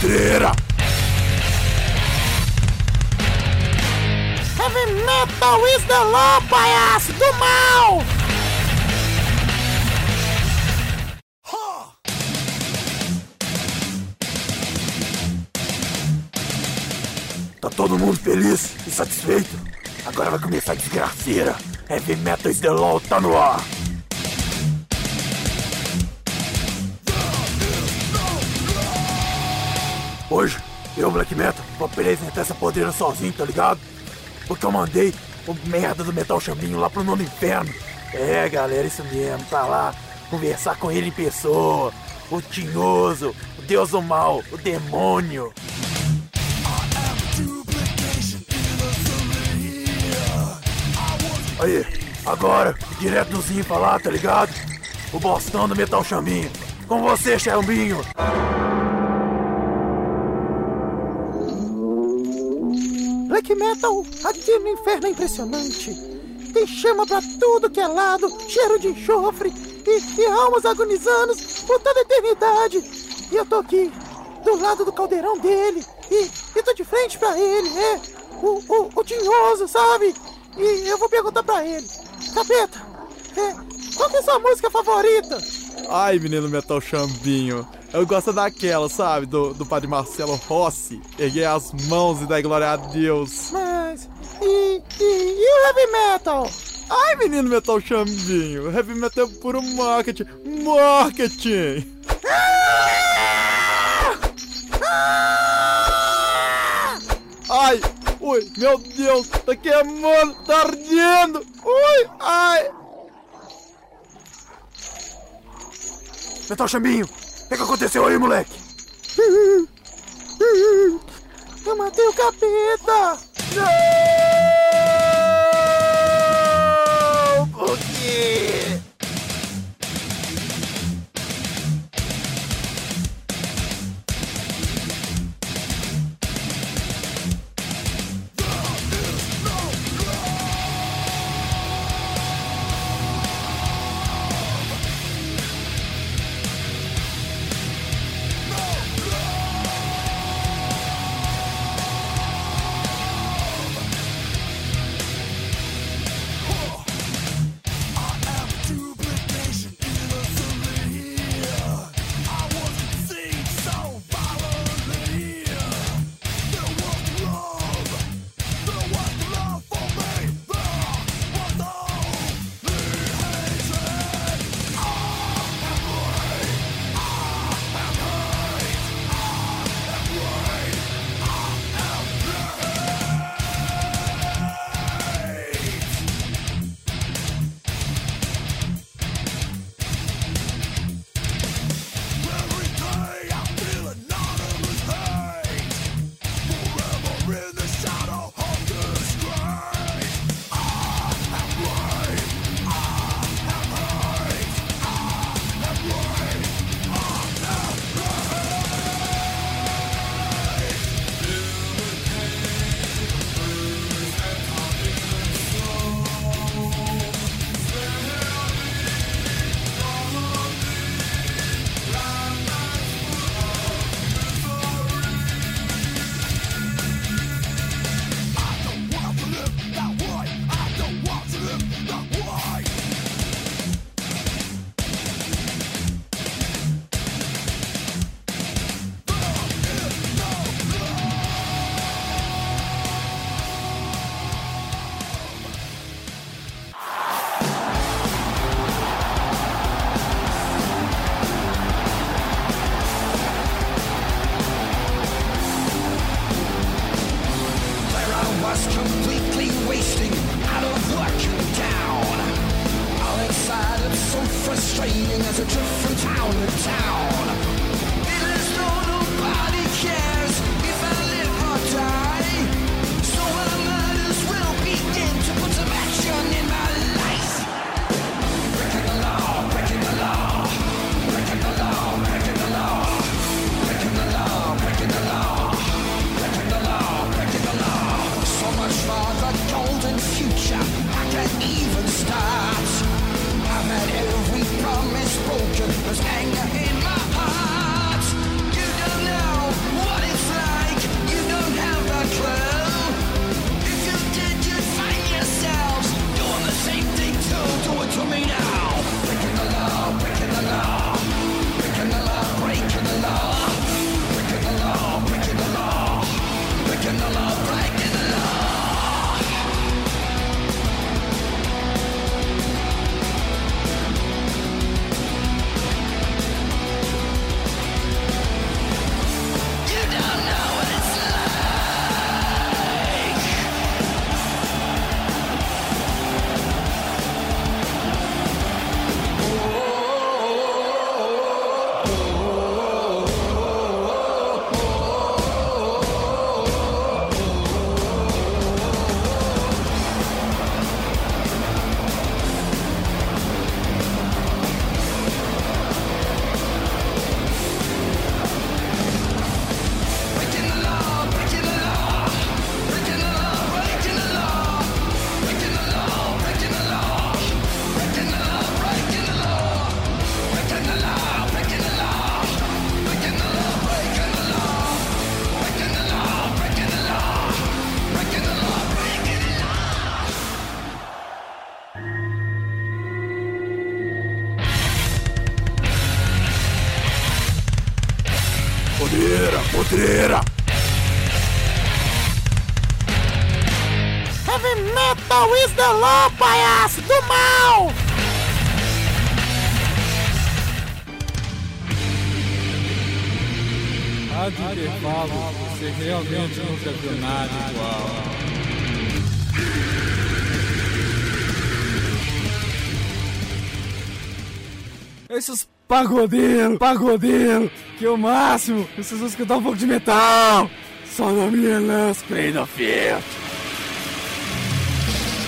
pedreira! Heavy Metal is the law, palhaço do mal! Tá todo mundo feliz e satisfeito? Agora vai começar a desgraceira. Heavy Metal is the law tá no ar. Hoje, eu, Black Metal, vou apresentar essa podreira sozinho, tá ligado? Porque eu mandei o merda do Metal Chambinho lá pro nono inferno. É, galera, isso mesmo, tá lá. Conversar com ele em pessoa. O tinhoso, o deus do mal, o demônio. Aí, agora, direto do pra lá, tá ligado? O bostão do Metal Chambinho. Com você, Chambinho. Metal aqui no inferno é impressionante. Tem chama pra tudo que é lado, cheiro de enxofre e, e almas agonizando por toda a eternidade. E eu tô aqui, do lado do caldeirão dele, e, e tô de frente pra ele, é. O, o, o tinhoso, sabe? E eu vou perguntar pra ele. Capeta, é, qual que é a sua música favorita? Ai, menino Metal Chambinho. Eu gosto daquela, sabe? Do, do padre Marcelo Rossi. Erguer as mãos e dar glória a Deus. Mas. E, e, e o heavy metal? Ai, menino Metal Chambinho. Heavy Metal é puro marketing. Marketing! Ai! Ui, meu Deus! Tá queimando! Tá ardendo! Ui! Ai! Metal Chambinho, que, que aconteceu aí, moleque? Eu matei o capeta! Não! Por quê? Law, palhaço do mal! Rádio Intervalo, você realmente nunca viu nada igual. Esses pagodeiros, pagodeiro, que é o máximo, precisam escutar um pouco de metal. Só na minha lance, Creed of Fear.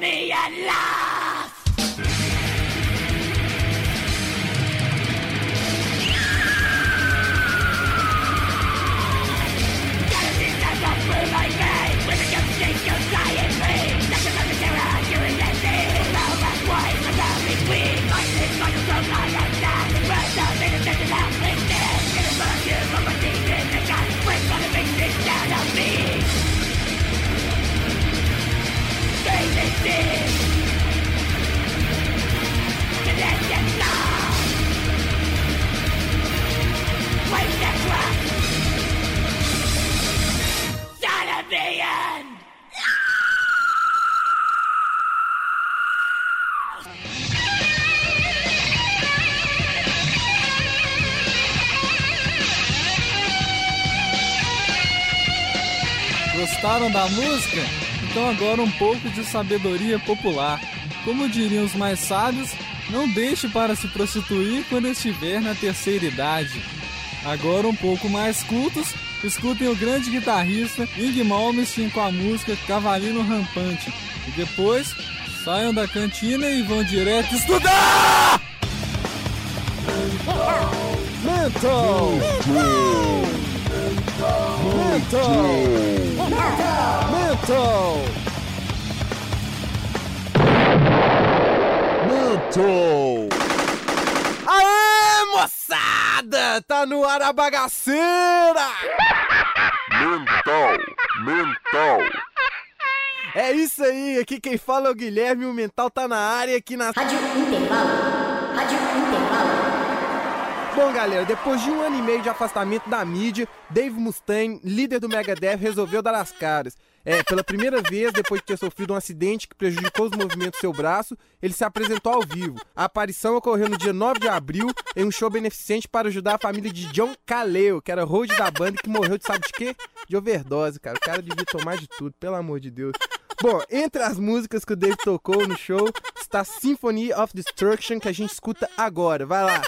me at Gostaram da música? Então agora um pouco de sabedoria popular. Como diriam os mais sábios, não deixe para se prostituir quando estiver na terceira idade. Agora um pouco mais cultos, escutem o grande guitarrista Ing Malmsteen com a música Cavalino Rampante. E depois, saiam da cantina e vão direto estudar! Mental! Mental! Mental! Mental! Aê, moçada! Tá no ar a bagaceira! Mental, mental. É isso aí, aqui quem fala é o Guilherme, o Mental tá na área aqui na... Rádio Intervalo. Rádio Intervalo. Bom, galera, depois de um ano e meio de afastamento da mídia, Dave Mustaine, líder do Megadeth, resolveu dar as caras. É, pela primeira vez, depois de ter sofrido um acidente que prejudicou os movimentos do seu braço, ele se apresentou ao vivo. A aparição ocorreu no dia 9 de abril em um show beneficente para ajudar a família de John Caleo, que era road da banda e que morreu de sabe de quê? De overdose, cara. O cara devia tomar de tudo, pelo amor de Deus. Bom, entre as músicas que o Dave tocou no show está Symphony of Destruction, que a gente escuta agora. Vai lá.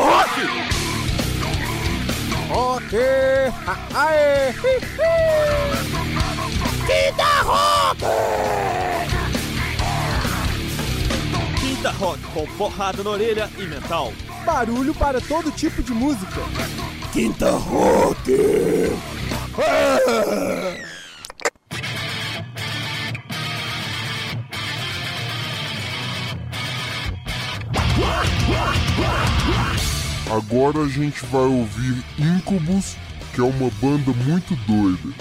rock! Rock! Ah, aê! Quinta Rock! Quinta Rock com porrada na orelha e mental. Barulho para todo tipo de música. Quinta Rock! Ah! Agora a gente vai ouvir Incubus, que é uma banda muito doida.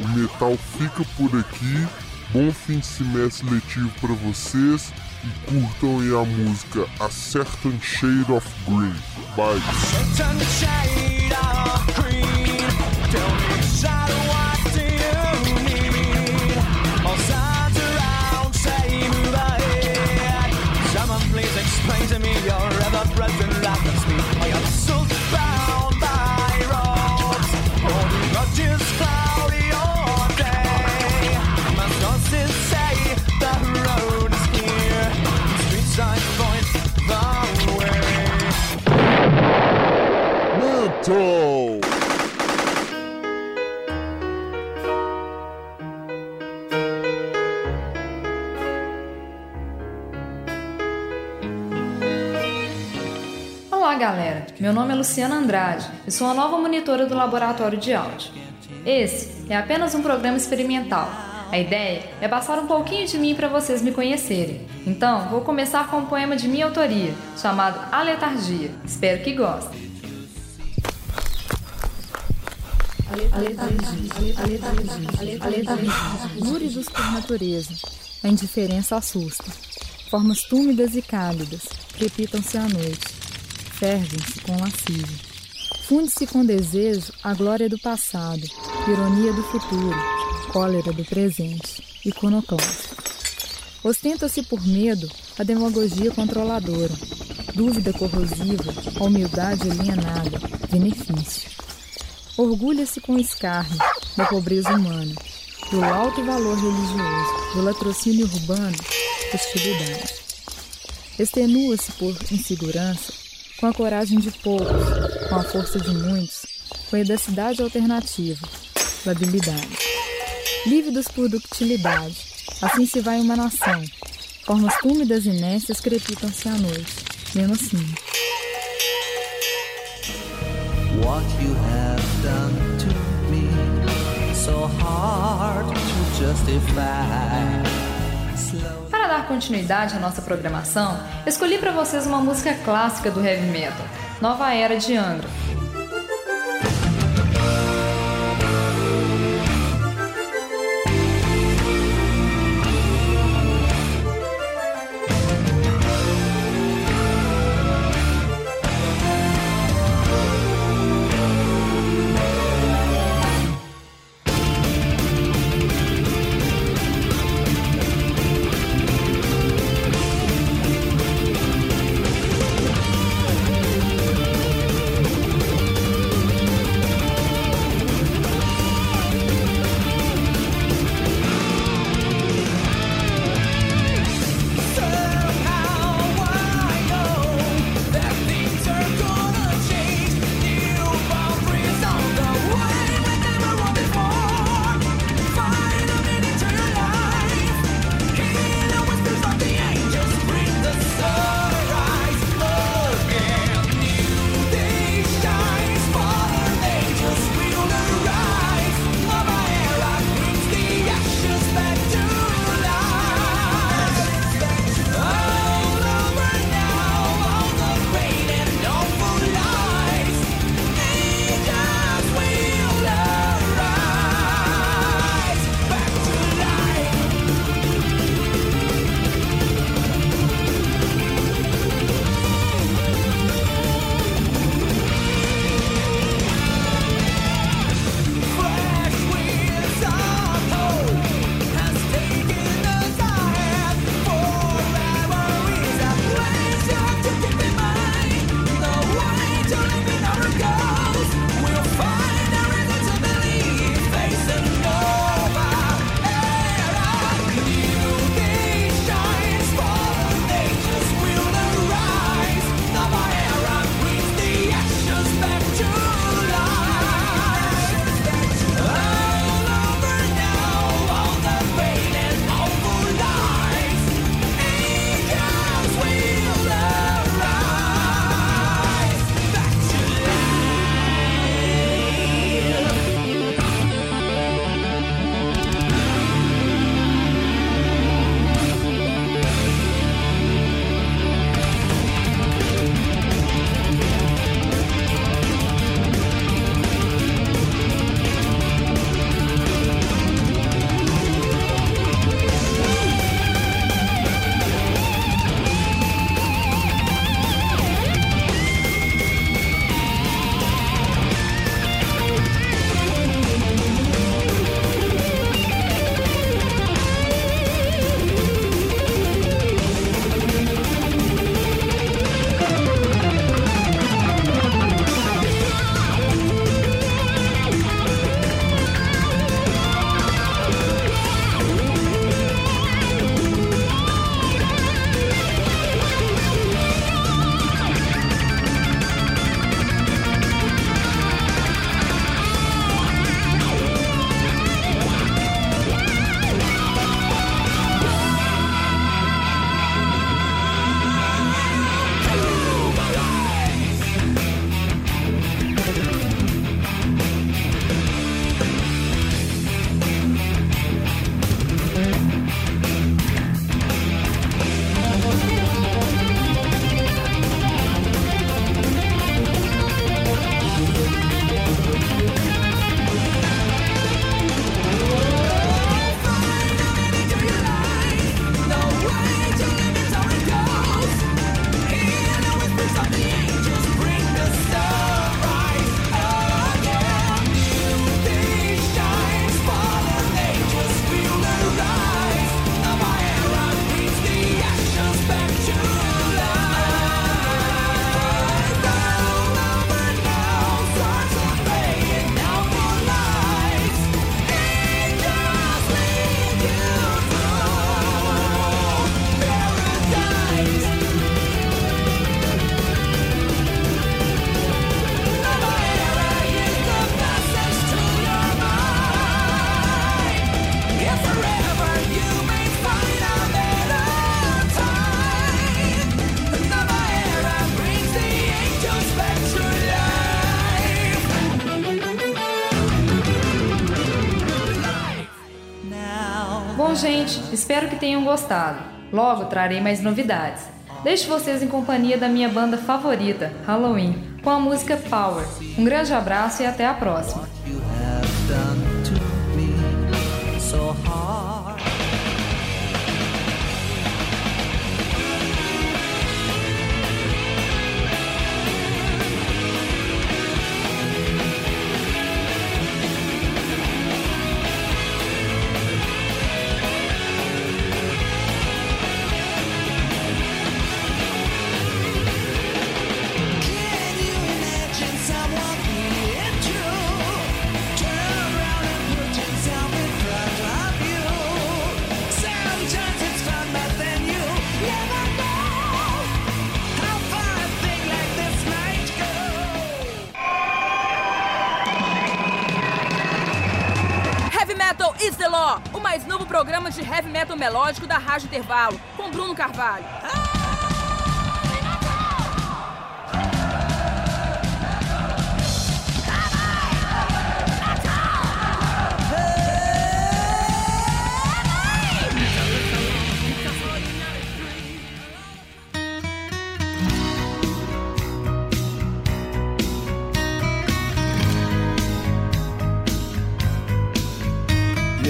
O metal fica por aqui. Bom fim de semestre letivo para vocês e curtam aí a música A Certain Shade of Green. Bye. Certain shade of green. Meu nome é Luciana Andrade e sou a nova monitora do laboratório de áudio. Esse é apenas um programa experimental. A ideia é passar um pouquinho de mim para vocês me conhecerem. Então, vou começar com um poema de minha autoria, chamado A Letargia. Espero que gostem. Lúridos por natureza, a indiferença assusta. Formas túmidas e cálidas crepitam-se à noite, fervem-se com lascívia. Funde-se com desejo a glória do passado, ironia do futuro, cólera do presente, iconoclasta. Ostenta-se por medo a demagogia controladora, dúvida corrosiva, a humildade alienada, benefício. Orgulha-se com escárnio da pobreza humana, do alto valor religioso, do latrocínio urbano, hostilidade. Extenua-se por insegurança com a coragem de poucos, com a força de muitos, com a audacidade alternativa, labilidade. Lívidos por ductilidade, assim se vai uma nação. Formas túmidas e nécias crepitam-se à noite, menos assim. What you have done to me, so hard to justify. Slow dar continuidade à nossa programação, escolhi para vocês uma música clássica do heavy metal, Nova Era de Angra. Espero que tenham gostado. Logo trarei mais novidades. Deixo vocês em companhia da minha banda favorita, Halloween, com a música Power. Um grande abraço e até a próxima. De heavy metal melódico da Rádio Intervalo, com Bruno Carvalho. E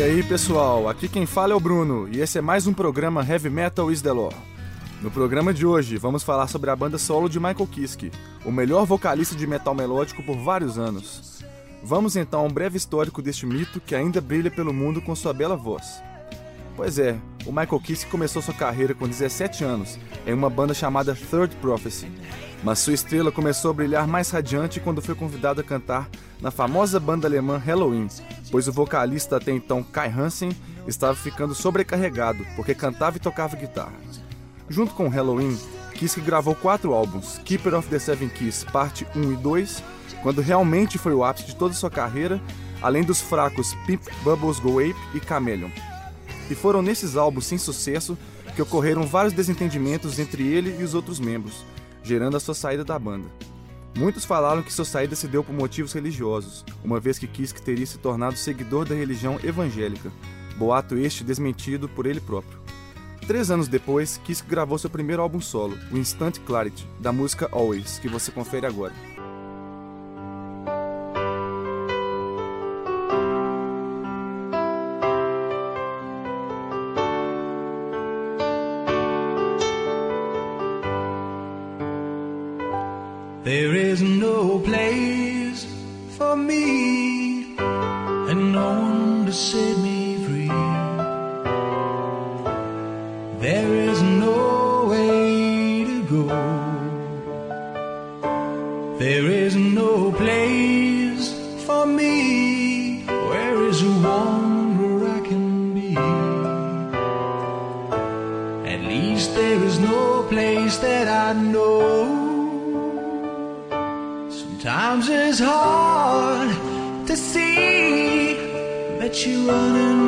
aí pessoal, aqui quem fala é o Bruno e esse é mais um programa Heavy Metal is the Law. No programa de hoje vamos falar sobre a banda solo de Michael Kiske, o melhor vocalista de metal melódico por vários anos. Vamos então a um breve histórico deste mito que ainda brilha pelo mundo com sua bela voz. Pois é, o Michael Kiske começou sua carreira com 17 anos em uma banda chamada Third Prophecy, mas sua estrela começou a brilhar mais radiante quando foi convidado a cantar na famosa banda alemã Halloween, pois o vocalista até então Kai Hansen estava ficando sobrecarregado porque cantava e tocava guitarra. Junto com Halloween, Kiske gravou quatro álbuns, Keeper of the Seven Keys, parte 1 e 2, quando realmente foi o ápice de toda sua carreira, além dos fracos Pimp Bubbles Go Ape e Chameleon. E foram nesses álbuns sem sucesso que ocorreram vários desentendimentos entre ele e os outros membros, gerando a sua saída da banda. Muitos falaram que sua saída se deu por motivos religiosos, uma vez que Kiske teria se tornado seguidor da religião evangélica, boato este desmentido por ele próprio. Três anos depois, Kiske gravou seu primeiro álbum solo, o Instant Clarity, da música Always, que você confere agora. you running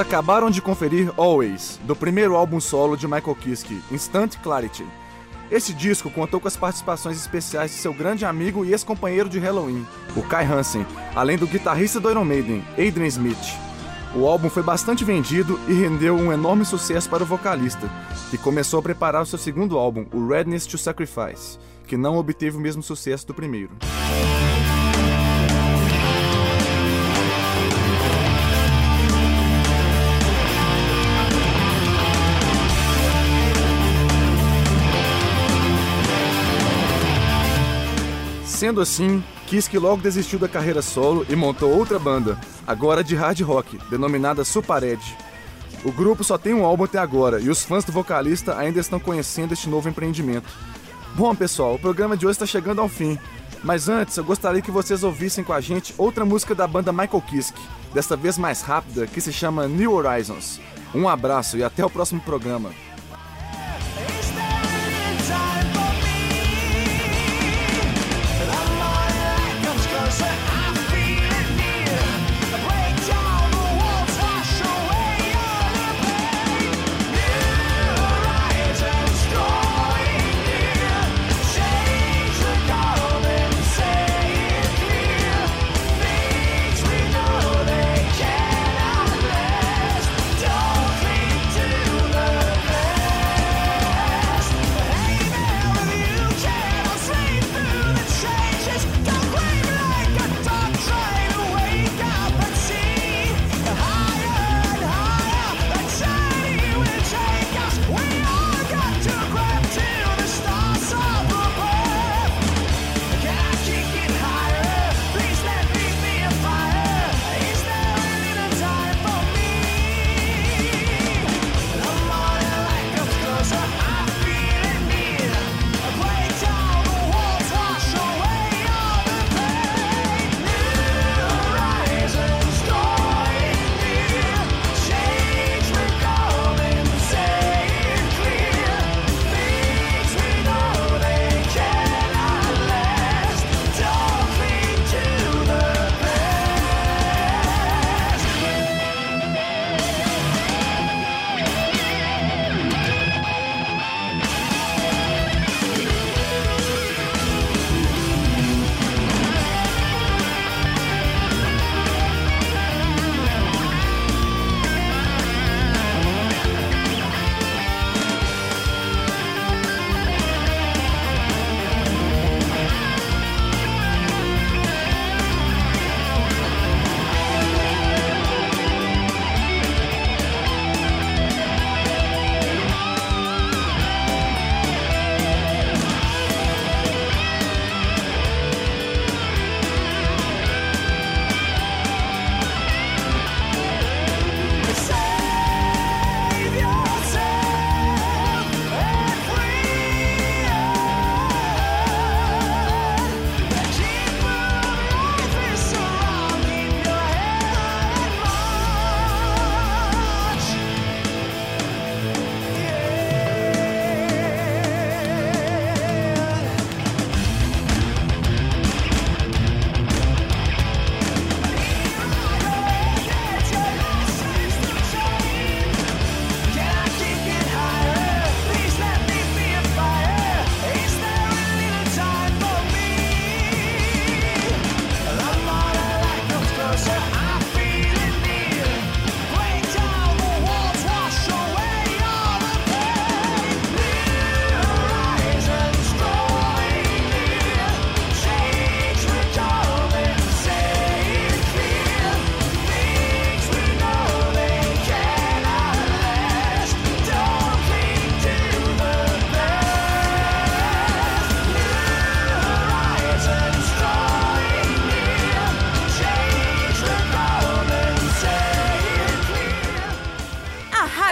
acabaram de conferir Always, do primeiro álbum solo de Michael Kiske, Instant Clarity. Esse disco contou com as participações especiais de seu grande amigo e ex-companheiro de Halloween, o Kai Hansen, além do guitarrista do Iron Maiden, Adrian Smith. O álbum foi bastante vendido e rendeu um enorme sucesso para o vocalista, que começou a preparar o seu segundo álbum, o Redness to Sacrifice, que não obteve o mesmo sucesso do primeiro. Sendo assim, Kiske logo desistiu da carreira solo e montou outra banda, agora de hard rock, denominada Supared. O grupo só tem um álbum até agora e os fãs do vocalista ainda estão conhecendo este novo empreendimento. Bom, pessoal, o programa de hoje está chegando ao fim. Mas antes, eu gostaria que vocês ouvissem com a gente outra música da banda Michael Kiske, desta vez mais rápida, que se chama New Horizons. Um abraço e até o próximo programa.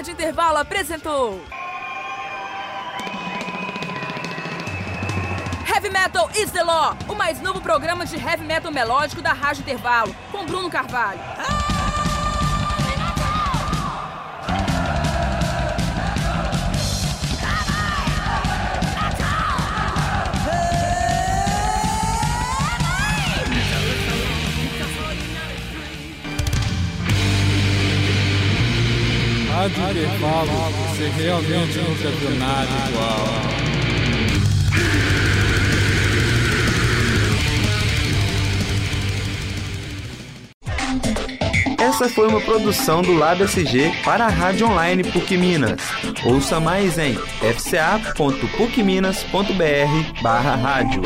Rádio Intervalo apresentou. Heavy Metal is the Law, o mais novo programa de heavy metal melódico da Rádio Intervalo, com Bruno Carvalho. Rádio Intervalo, você realmente nunca viu nada igual. Essa foi uma produção do Lab SG para a Rádio Online PUC Minas. Ouça mais em fca.pucminas.br barra rádio.